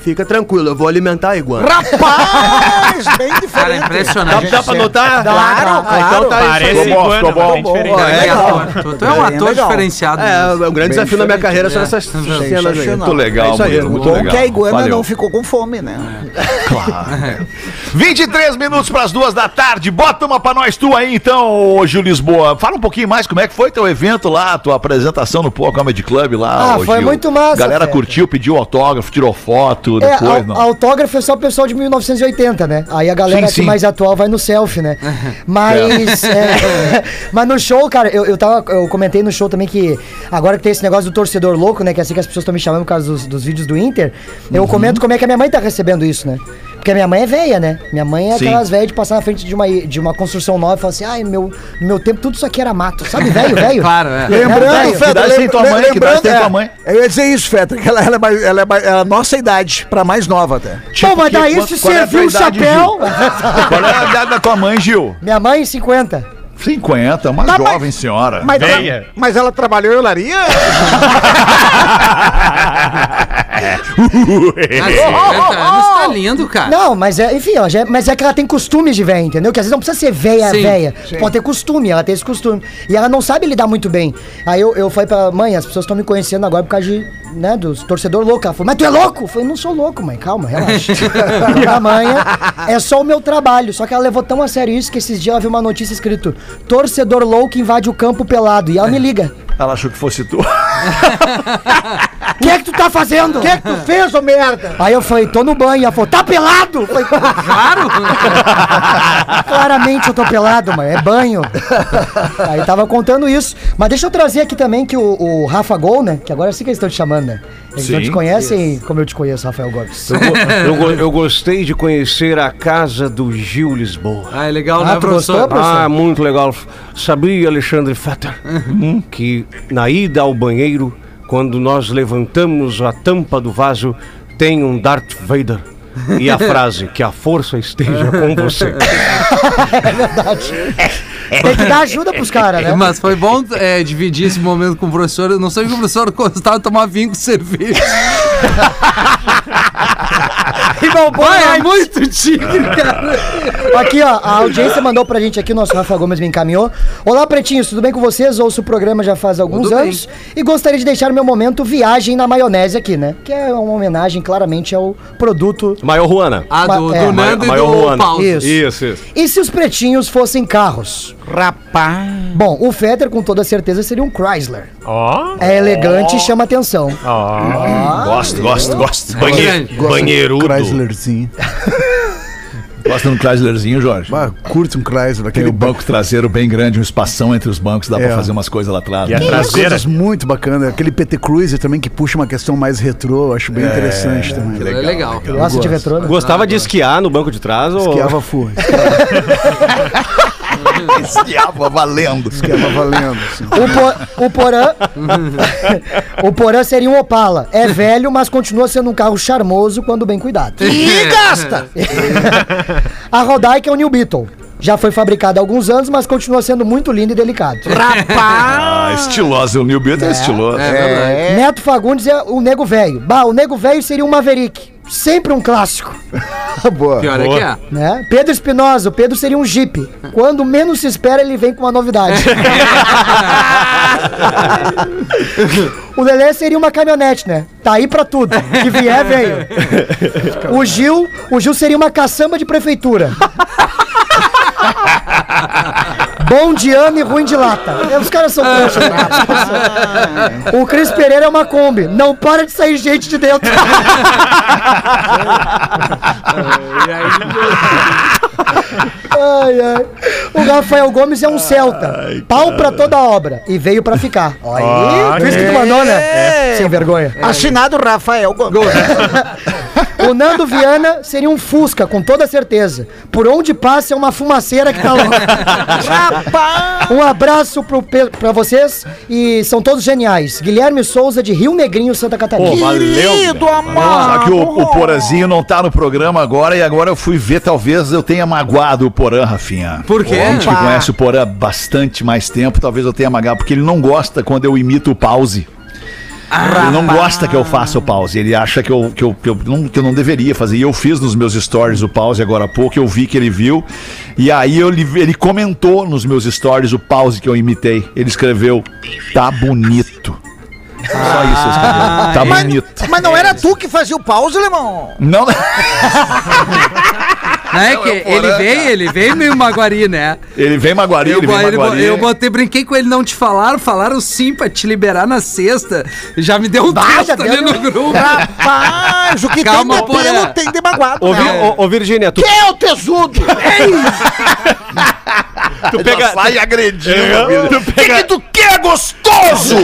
fica tranquilo, eu vou alimentar a iguana. Rapaz, bem Cara, diferente. Dá, impressionante. dá pra notar? Claro, Ah, então tá Parece isso. Ficou bom, iguana, ficou bom. Boa, É, é. Tu, tu é um ator legal. diferenciado. É, mesmo. o grande Bem desafio na minha carreira são É. essas cenas aí. Muito legal, É isso aí, muito muito Bom legal. que a iguana Valeu. não ficou com fome, né? 23 minutos pras duas da tarde. Bota uma pra nós tu aí, então, Gil Lisboa. Fala um pouquinho mais como é que foi teu evento lá, tua apresentação no Poa Comedy Club lá. Ah, ô foi Gil. muito massa, Galera curtiu, pediu autógrafo, tirou foto. É, depois, au- não. autógrafo é só o pessoal de 1980, né? Aí a galera Sim, aqui sim. mais atual vai no selfie, né? Mas, é, mas no show, cara, eu, eu, tava, eu comentei no show também que agora que tem esse negócio do torcedor louco, né? Que é assim que as pessoas estão me chamando por causa dos, dos vídeos do Inter, eu Uhum. comento como é que a minha mãe tá recebendo isso, né? Porque a minha mãe é velha, né? Minha mãe é Sim. aquelas velhas de passar na frente de uma, de uma construção nova e falar assim, ai, no meu, no meu tempo tudo isso aqui era mato. Sabe, velho, velho? Claro, é. Lembrando, velho. Feta, lembra- tua mãe? Tem é, tua mãe? Eu ia dizer isso, Feta, que ela, ela é, mais, ela é, mais- é a nossa idade, pra mais nova até. Pô, mas que- daí qual- se qual é a serviu o idade, chapéu... Qual é a idade da tua mãe, Gil? minha mãe, 50. 50, uma Tá, jovem senhora. Mas, ela, mas ela trabalhou em olaria? Ah, 50 anos tá lindo, cara. Não, mas é, enfim, ela já é- mas é que ela tem costumes de véia, entendeu? Que às vezes não precisa ser véia, Sim, véia. Pode ter costume, ela tem esse costume. E ela não sabe lidar muito bem. Aí eu, eu falei pra ela, mãe, as pessoas estão me conhecendo agora por causa de, né, dos torcedor louco. Ela falou, mas tu é louco? Eu falei, não sou louco, mãe, calma, relaxa. a mãe é, é só o meu trabalho. Só que ela levou tão a sério isso que esses dias ela viu uma notícia escrito, torcedor louco invade o campo pelado. E ela me liga. Ela achou que fosse tu. O que é que tu tá fazendo? O que é que tu fez, ô merda? Aí eu falei, tô no banho. Ela falou, tá pelado? Eu falei, Claro! Claramente eu tô pelado, mano. É banho. Aí tava contando isso. Mas deixa eu trazer aqui também que o, o Rafa Gol, né? Que agora é assim que eles estão te chamando, né? Eles não Sim. te conhecem como eu te conheço, Rafael Gomes. Eu, go- eu go- eu gostei de conhecer a casa do Gil Lisboa. Ah, é legal, Ah, né, tu professor? gostou, professor? Ah, muito legal. Sabia, Alexandre Fetter, que na ida ao banheiro, quando nós levantamos a tampa do vaso, tem um Darth Vader. E a frase, que a força esteja com você. Tem que dar ajuda pros caras, né? Mas foi bom é, dividir esse momento com o professor. Eu não sei que o professor gostava de tomar vinho com cerveja. Irmão, bom, Vai, é muito tigre, cara. Aqui, ó, a audiência mandou pra gente aqui, o nosso Rafa Gomes me encaminhou. Olá, pretinhos, tudo bem com vocês? Ouço o programa já faz alguns Tudo bem. anos e gostaria de deixar o meu momento viagem na maionese aqui, né? Que é uma homenagem claramente ao produto. Maior Juana. Ah, do, É, do Nando e do. Paulo. Isso. Isso, isso. E se os pretinhos fossem carros? Rapaz. Bom, o Fetter com toda certeza seria um Chrysler. Ó. É elegante e chama atenção. Gosto, gosto, gosto. Grande. Banheirudo. Chryslerzinho. Gosta de um Chryslerzinho, Jorge? Ah, curte um Chrysler, Tem aquele o banco traseiro bem grande, um espação entre os bancos, dá É. pra fazer umas coisas lá atrás. E a né? Tem umas traseira? coisas muito bacanas. Aquele PT Cruiser também que puxa uma questão mais retrô, eu acho bem interessante também. É legal. Gosta de retrô, né? Gostava de esquiar no banco de trás? Ou... Esquiava full. Esquiava valendo. Esquiava valendo. O, Po- o Porã. o Porã seria um Opala. É velho, mas continua sendo um carro charmoso quando bem cuidado. E gasta! A Rodaica é o New Beetle. Já foi fabricado há alguns anos, mas continua sendo muito lindo e delicado. Ah, estiloso. O New Beetle é, estiloso. É verdade. Neto Fagundes é o Nego Velho. Bah, o Nego Velho seria um Maverick. Sempre um clássico. Boa. Pior é que é. Né? Pedro Espinosa, o Pedro seria um Jeep. Quando menos se espera, ele vem com uma novidade. o Lelê seria uma caminhonete, né? Tá aí pra tudo. Que vier, veio. O Gil, o Gil seria uma caçamba de prefeitura. Bom de ano e ruim de lata. É, Os caras são né? O Cris Pereira é uma Kombi. Não para de sair gente de dentro. Ai, ai. O Rafael Gomes é um Celta. Pau pra toda obra. E veio pra ficar. Olha aí. Por isso que tu mandou, né? Sem vergonha. Assinado Rafael Gomes. O Nando Viana seria um Fusca, com toda certeza. Por onde passa é uma fumaceira que tá louca. um abraço pro, pra vocês e são todos geniais. Guilherme Souza de Rio Negrinho, Santa Catarina. Pô, valeu. Só que o, o Porazinho não tá no programa agora e agora eu fui ver, talvez eu tenha magoado o Porã, Rafinha. Por quê? A gente que conhece o Porã há bastante mais tempo, talvez eu tenha magoado, porque ele não gosta quando eu imito o pause. Ele não gosta que eu faça o pause. Ele acha que eu, que, eu, que, eu não, que eu não deveria fazer. E eu fiz nos meus stories o pause agora há pouco. Eu vi que ele viu. E aí eu, ele comentou nos meus stories o pause que eu imitei. Ele escreveu: Tá bonito. Só isso escrevi. Tá bonito. Mas não era tu que fazia o pause, alemão? Não. Não é que ele veio, ele veio meio Maguari, né? Ele vem Maguari, Eu, ele vem ele- Maguari. eu botei, brinquei com ele, não te falaram, falaram sim pra te liberar na sexta. Já me deu um Bah, já texto ali no grupo. Rapaz, o que Calma, tem de pelo tem de magoado. Ô, né? Ô, ô, Virgínia, tu, Que é o tesudo? tu, pega, Sai agredindo. tu, pega- tu quer, gostoso?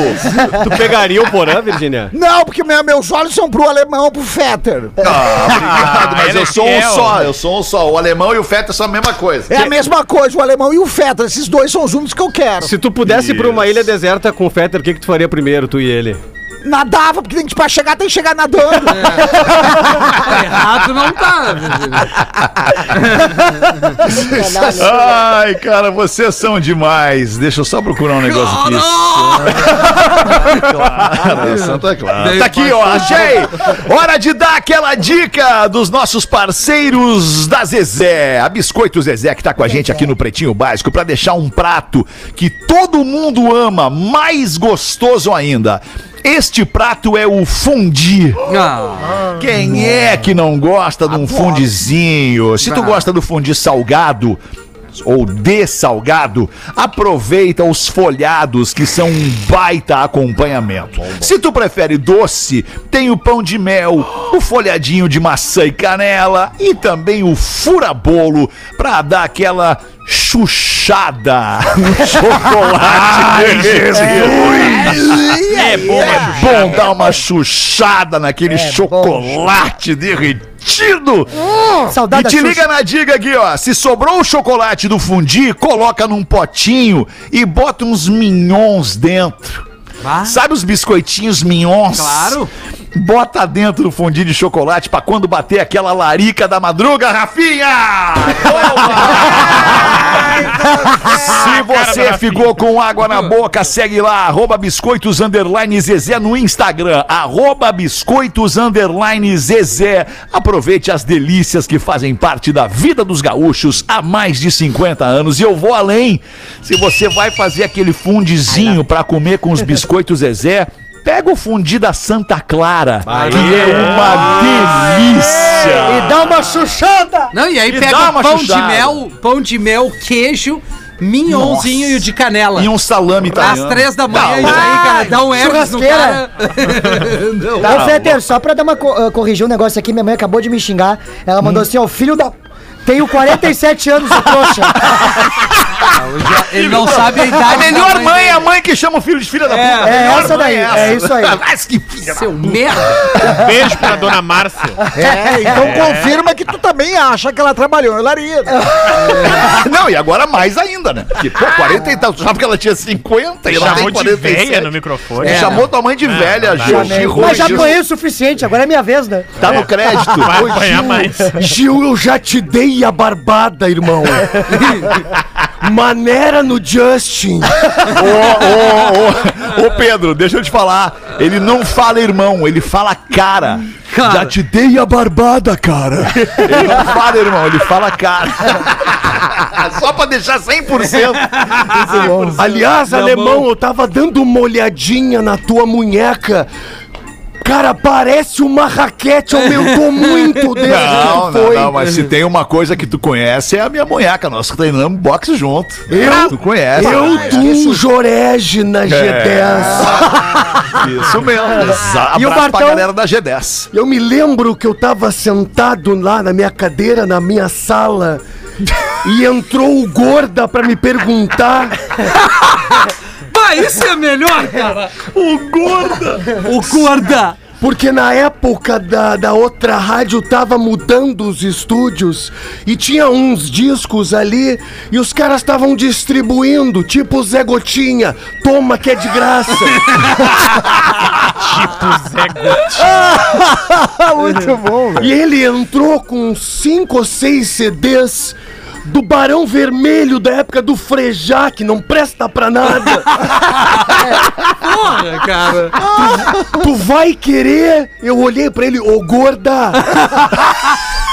tu pegaria o Porã, Virgínia? Não, porque minha- meus olhos são pro alemão, pro Fetter. Ah, obrigado, mas eu é sou um só, eu sou um só. O alemão e o Feta são a mesma coisa. É a mesma coisa, o alemão e o Fetter. Esses dois são os únicos que eu quero. Se tu pudesse ir pra uma ilha deserta com o Fetter, o que, que tu faria primeiro, tu e ele? Nadava, porque tem que, pra chegar tem que chegar nadando. Tá errado não tá. Ai, cara, vocês são demais. Deixa eu só procurar um negócio aqui. Claro, Santa Clara. Tá aqui, ó, achei! Hora de dar aquela dica dos nossos parceiros da Zezé. A Biscoito Zezé que tá com a gente aqui no Pretinho Básico pra deixar um prato que todo mundo ama, mais gostoso ainda. Este prato é o fundi. Ah, Quem é que não gosta de um fundizinho? Se tu gosta do fundi salgado ou de salgado, aproveita os folhados que são um baita acompanhamento. Se tu prefere doce, tem o pão de mel, o folhadinho de maçã e canela e também o furabolo para dar aquela chuchada no chocolate. É bom, É bom dar uma chuchada naquele chocolate derretido. Saudade E te liga na dica aqui, ó. Se sobrou o chocolate do fundi, coloca num potinho e bota uns mignons dentro. Vá. Sabe os biscoitinhos mignons? Claro. Bota dentro do fundi de chocolate pra quando bater aquela larica da madruga, Rafinha! Se você ficou com água na boca, segue lá, arroba biscoitos underline Zezé no Instagram, arroba biscoitos underline Zezé. Aproveite as delícias que fazem parte da vida dos gaúchos há mais de 50 anos. E eu vou além. Se você vai fazer aquele fundizinho pra comer com os biscoitos Zezé, pega o fundi da Santa Clara, que é uma delícia. E dá uma chuchada! Não, e aí E pega o uma pão chuchada. de mel, pão de mel, queijo, minhonzinho e o de canela. E um salame Às italiano. três da manhã, Tá, isso aí, cara, dá um herpes no cara. Ô, Fetter, só pra dar uma co- ah, corrigir um negócio aqui, minha mãe acabou de me xingar. Ela mandou assim, ó, filho da... Tenho 47 anos, ô trouxa. Ele não sabe a idade A melhor da mãe é a mãe que chama o filho de filha da puta. É A melhor essa daí, mãe é isso aí. Mas que filha da Seu merda. Beijo pra dona Márcia. É, então confirma que tu também acha que ela trabalhou em Laria. Não, e agora mais ainda, né? Porque, pô, 40 e tal. Tu sabe que ela tinha 50 e ela Chamou tem de 47. velha no microfone. É, Chamou tua mãe de velha, Gil. Mas já apanhei o suficiente, agora é minha vez, né? Tá no crédito. Vai apanhar mais. Gil, eu já te dei a barbada, irmão. Maneira no Justin. Ô, ô, ô, ô, Pedro, deixa eu te falar. Ele não fala irmão, ele fala cara. Já te dei a barbada, cara. Ele não fala irmão, ele fala cara. Só pra deixar 100%. Aliás, alemão, eu tava dando uma olhadinha na tua munheca. Cara, parece uma raquete, aumentou muito desde Não, que foi. não, não, mas se tem uma coisa que tu conhece é a minha munheca. Nós treinamos boxe junto. Eu- Tu conhece. Eu né? dou Jorege na G10. Isso mesmo. Exa- E o Abraço pra Bartão? galera da G10. Eu me lembro que eu tava sentado lá na minha cadeira, na minha sala, e entrou o gorda pra me perguntar. Vai, isso é melhor, cara. O gorda. O gorda. Porque na época da, da outra rádio tava mudando os estúdios e tinha uns discos ali e os caras estavam distribuindo, tipo Zé Gotinha, toma que é de graça. Zé Gotinha. Muito bom, velho. e ele entrou com cinco ou seis CDs do Barão Vermelho da época do Frejá, que não presta pra nada. Porra, cara. tu vai querer? Eu olhei pra ele, ô gorda.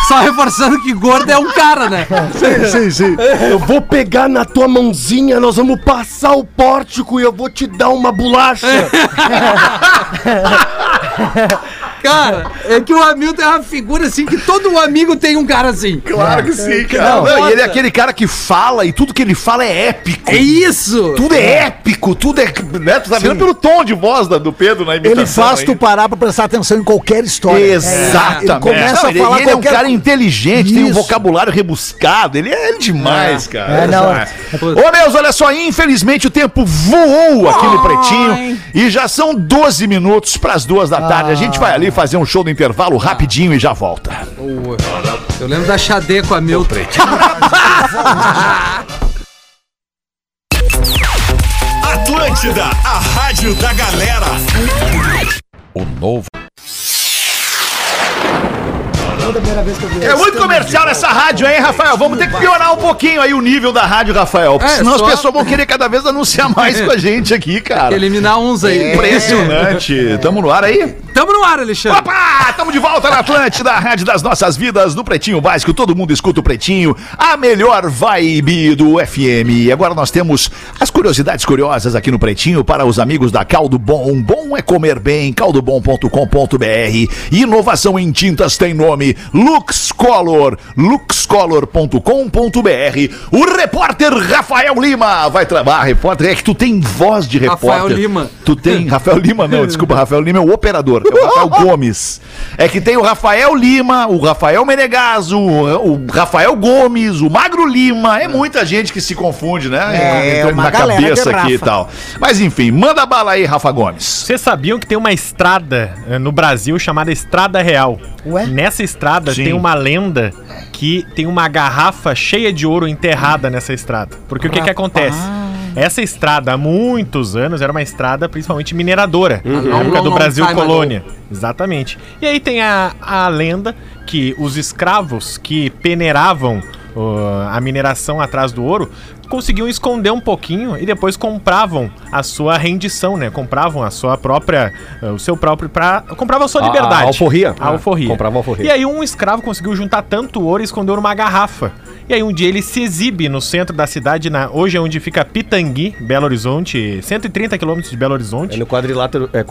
Só reforçando que gorda é um cara, né? Sim, sim, sim. Eu vou pegar na tua mãozinha, nós vamos passar o pórtico e eu vou te dar uma bolacha. Cara, é que o Hamilton é uma figura assim que todo amigo tem um cara assim. Claro que sim, cara. Não, Não, e ele é aquele cara que fala e tudo que ele fala é épico. É isso! Tudo é épico, tudo é. Né? Tu tá vendo pelo tom de voz da- do Pedro na imitação. Ele faz aí. tu parar pra prestar atenção em qualquer história. Exatamente. Ele começa Não, a ele, falar ele é um qualquer cara inteligente, tem um Isso. vocabulário rebuscado. Ele é ele demais, cara. É, não. Ô, Meus, olha só, infelizmente o tempo voou aqui no Pretinho e já são 12 minutos pras duas da tarde. A gente vai ali fazer um show do intervalo rapidinho e já volta. Eu lembro da Xadê com a Milton. Atlântida, a rádio da galera. O novo. Primeira vez que eu vi É muito comercial nessa rádio, hein, Rafael? Vamos ter que piorar um pouquinho aí o nível da rádio, Rafael. Porque É, senão só- as pessoas vão querer cada vez anunciar mais com a gente aqui, cara. Eliminar uns aí. Impressionante. Tamo no ar aí? Tamo no ar, Alexandre. Opa! Tamo de volta na Atlântida, a rádio das nossas vidas, no Pretinho Básico. Todo mundo escuta o Pretinho, a melhor vibe do FM. E agora nós temos as curiosidades curiosas aqui no Pretinho para os amigos da Caldo Bom. Bom é comer bem, caldobom.com.br. Inovação em tintas tem nome Lux Color, luxcolor.com.br. O repórter Rafael Lima vai trabalhar. Repórter, é que tu tem voz de repórter. Rafael Lima. Tu tem. Rafael Lima, não, desculpa, Rafael Lima é o operador. É o Rafael Gomes. É que tem o Rafael Lima, o Rafael Menegaso, o, Rafael Gomes, o Magro Lima. É muita gente que se confunde, né? É, Entrando uma na cabeça aqui e tal. Mas enfim, manda bala aí, Rafa Gomes. Vocês sabiam que tem uma estrada eh, no Brasil chamada Estrada Real? Ué? Nessa estrada Sim. tem uma lenda que tem uma garrafa cheia de ouro enterrada nessa estrada. Porque o que que acontece? Essa estrada, há muitos anos, era uma estrada principalmente mineradora. Na Long, época do Brasil Colônia. Exatamente. E aí tem a, a lenda que os escravos que peneiravam ó, a mineração atrás do ouro conseguiam esconder um pouquinho e depois compravam a sua rendição, né? Compravam a sua própria, eh, o seu próprio para compravam a sua A- a liberdade. alforria. A alforria. Comprava a alforria. E aí um escravo conseguiu juntar tanto ouro e escondeu numa garrafa. E aí um dia ele se exibe no centro da cidade, na, hoje é onde fica Pitangui, Belo Horizonte, 130 quilômetros de Belo Horizonte. É no quadrilátero, é,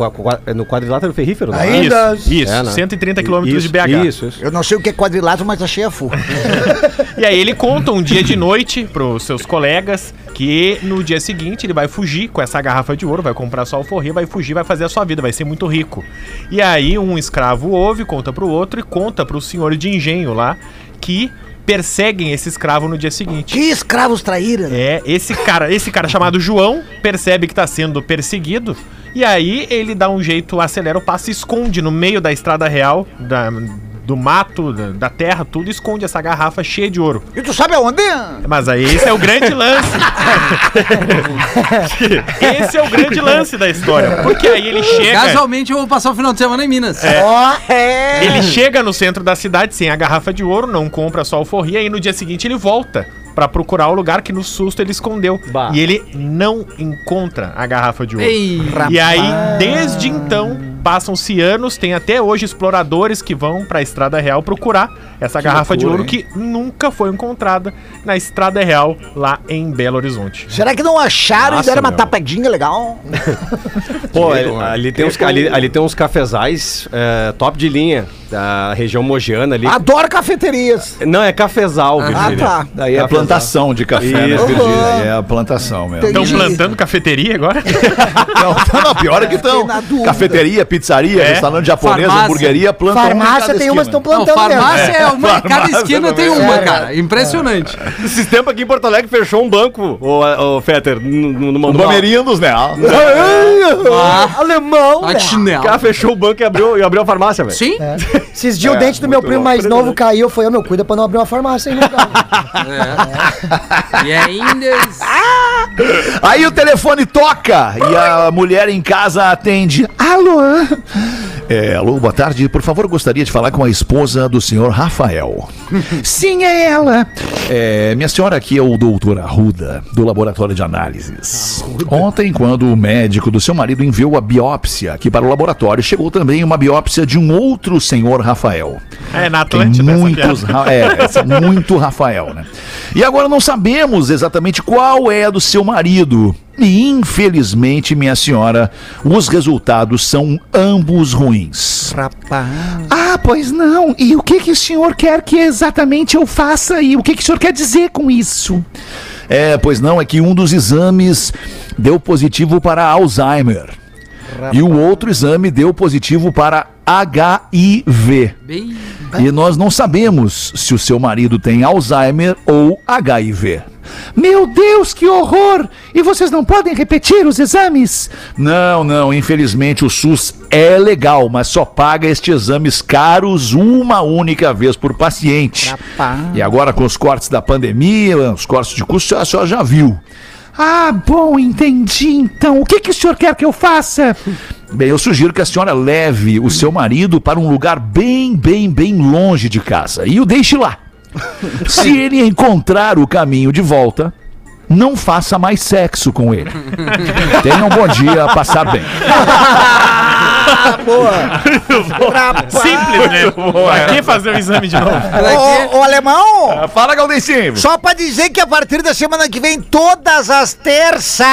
é no quadrilátero ferrífero, não é? Ainda- Isso, isso, É, né? 130 quilômetros de BH. Isso, isso. Eu não sei o que é quadrilátero, mas achei a full. E aí ele conta um dia de noite pros seus colegas que no dia seguinte ele vai fugir com essa garrafa de ouro, vai comprar sua alforria, vai fugir, vai fazer a sua vida, vai ser muito rico. E aí um escravo ouve, conta pro outro e conta pro senhor de engenho lá que perseguem esse escravo no dia seguinte. Que escravos traíram. É, esse cara, esse cara chamado João percebe que tá sendo perseguido e aí ele dá um jeito, acelera o passo e esconde no meio da estrada real, da- do mato, da, da terra, tudo, esconde essa garrafa cheia de ouro. E tu sabe aonde? Mas aí esse é o grande lance. esse é o grande lance da história. Porque aí ele chega. Casualmente eu vou passar o final de semana em Minas. Ó, é. Ele chega no centro da cidade sem a garrafa de ouro, não compra sua alforria, e no dia seguinte ele volta pra procurar o lugar que no susto ele escondeu. Bah. E ele não encontra a garrafa de ouro. Ei, E aí, desde então, passam-se anos, tem até hoje exploradores que vão pra Estrada Real procurar essa garrafa de ouro que nunca foi encontrada na Estrada Real lá em Belo Horizonte. Será que não acharam e Nossa, deram uma meu. tapadinha legal? Pô, ali, ali tem uns, ali, ali tem uns cafezais é, top de linha da região mogiana ali. Adoro cafeterias. Não, é cafezal, Ah, tá. Daí é a plantação de café, né, Isso. É a plantação mesmo. Estão plantando cafeteria agora? Não, não, pior é que estão. Na dúvida. Cafeteria, pizzaria, É. restaurante japonês, Farmácia. hamburgueria, plantam um em Farmácia cada tem umas que estão Não, plantando farmácia mesmo. é uma, cada Farmácia esquina também. tem uma, É. cara. Impressionante. Esses tempos aqui em Porto Alegre fechou um banco, o, o Fetter, no, no, no O Bamerindos, né? Alemão, Tá de velho. O chinelo. cara fechou o banco e abriu, e abriu a farmácia, velho. Sim? Esses dias É, o dente do meu primo mais novo caiu. Foi, ô meu, cuida pra não abrir uma farmácia aí, meu cara. E ainda. Aí o telefone toca e a mulher em casa atende. Alô? É, alô, boa tarde. Por favor, gostaria de falar com a esposa do senhor Rafael. Sim, é ela. É, minha senhora aqui é o doutor Arruda, do laboratório de análises. Ontem, quando o médico do seu marido enviou a biópsia aqui para o laboratório, chegou também uma biópsia de um outro senhor Rafael. É, na Atlântida. muitos, é, muito Rafael, né? E agora não sabemos exatamente qual é a do seu marido. E infelizmente, minha senhora, os resultados são ambos ruins. Ah, pois não. E o que, que o senhor quer que exatamente eu faça? E o que, que o senhor quer dizer com isso? É, pois não, é que um dos exames deu positivo para Alzheimer. E o outro exame deu positivo para HIV. Bem, E nós não sabemos se o seu marido tem Alzheimer ou HIV. Meu Deus, que horror! E vocês não podem repetir os exames? Não, não, infelizmente o SUS é legal, mas só paga estes exames caros uma única vez por paciente. E agora com os cortes da pandemia, os cortes de custo, a senhora já viu. Ah, bom, entendi. Então, o que, que o senhor quer que eu faça? Bem, eu sugiro que a senhora leve o seu marido para um lugar bem, bem, bem longe de casa e o deixe lá. Se ele encontrar o caminho de volta, não faça mais sexo com ele. Tenha um bom dia, passar bem. Simples, né? Pra que fazer o exame de novo? Ô, ô, alemão, Fala, Galdencinho. só pra dizer que a partir da semana que vem, todas as terças,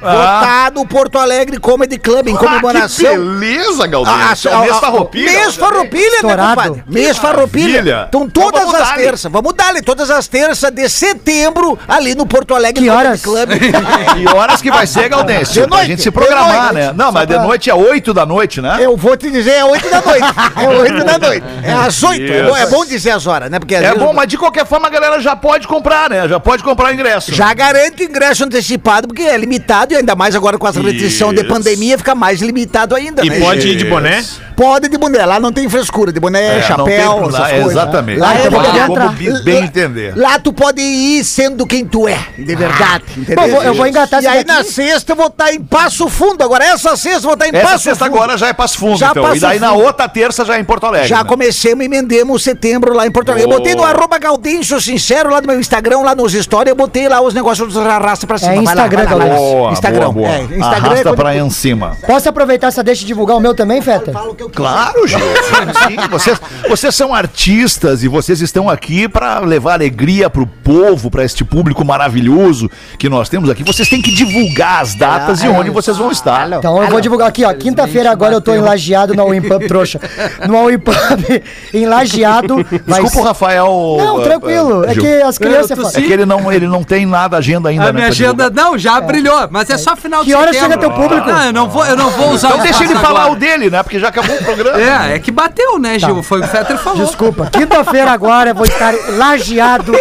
vou estar no Porto Alegre Comedy Club em comemoração. beleza, Ah, Galdencinho. ah, mês ah, farroupilha. Mês farroupilha, né, Estourado. compadre? Mês farroupilha. Maravilha. Então todas vamos as terças, vamos dar-lhe todas as terças de setembro ali no Porto Alegre Que Comedy horas? Club. Que horas que vai ser, Gaudêncio? De Pra noite, gente se de programar, noite. né? Não, mas de noite é 8 da noite, né? Eu vou te dizer, é 8 da noite. É 8 da noite. É às 8. É bom, é bom dizer as horas, né? Porque É vezes bom, mas de qualquer forma a galera já pode comprar, né? Já pode comprar ingresso. Já garante ingresso antecipado, porque é limitado e ainda mais agora com essa restrição de pandemia fica mais limitado ainda. E né? pode ir de boné? Pode de boné, lá não tem frescura, de boné, É, chapéu, essas lá- coisas. Exatamente. Lá, Lá é poder como bem entender. Lá tu pode ir sendo quem tu é, de verdade, entendeu? Bom, eu vou- engatar E aí daqui. na sexta eu vou estar em Passo Fundo, agora essa sexta eu vou estar em Essa Passo sexta Fundo. agora já é Passo Fundo, Já então. Passo e daí na Fundo. outra terça já é em Porto Alegre. Já né? comecemos e emendemos setembro lá em Porto Alegre. Eu botei no arroba Gaudêncio Sincero lá no meu Instagram, lá nos stories, eu botei lá os negócios dos arrasta pra cima. É Vai lá, Instagram, vai lá, vai lá. Boa, Instagram. boa, boa. É, Instagram Arrasta é quando- pra aí em cima. Posso aproveitar essa deixa e divulgar o meu também, Feta? Claro, Gil. Sim, vocês, vocês são artistas e vocês estão aqui para levar alegria pro povo, para este público maravilhoso que nós temos aqui. Vocês têm que divulgar as datas e onde vocês vão estar. Então eu vou divulgar aqui, ó. Quinta-feira agora eu tô em Lajeado no Wimpub, trouxa. No Wimpub, em Lajeado. Desculpa o Rafael. Não, uh, tranquilo. uh, É que as crianças. É que ele não, ele não tem nada agenda ainda, a né? minha pra agenda não, já brilhou, mas é só final de Que hora chega teu público? Não, eu não vou, eu não vou usar Então o deixa ele falar agora. o dele, né? Porque já acabou o programa. É, é que bateu, né, Gil? Foi o que o Fetter falou. Desculpa. Quinta-feira agora eu vou estar lajeado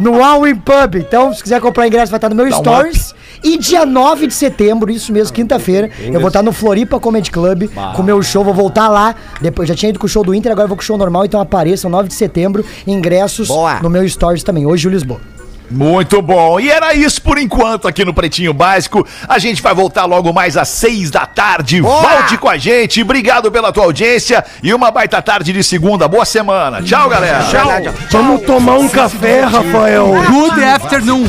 no All In Pub. Então, se quiser comprar ingresso, vai estar no meu Dá um Stories. E dia 9 de setembro, isso mesmo, quinta-feira, eu vou estar no Floripa Comedy Club com o meu show. Vou voltar lá. Depois já tinha ido com o show do Inter, agora vou com o show normal. Então apareçam 9 de setembro. Ingressos Boa. no meu Stories também. Hoje, Júlio Lisboa. Muito bom. E era isso por enquanto aqui no Pretinho Básico. A gente vai voltar logo mais às seis da tarde. Volte com a gente. Obrigado pela tua audiência e uma baita tarde de segunda. Boa semana. Tchau, galera. Tchau. Vamos tomar um café, Rafael. Good afternoon.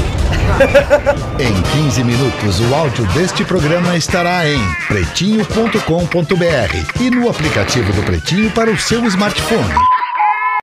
Em 15 minutos, o áudio deste programa estará em pretinho.com.br e no aplicativo do Pretinho para o seu smartphone.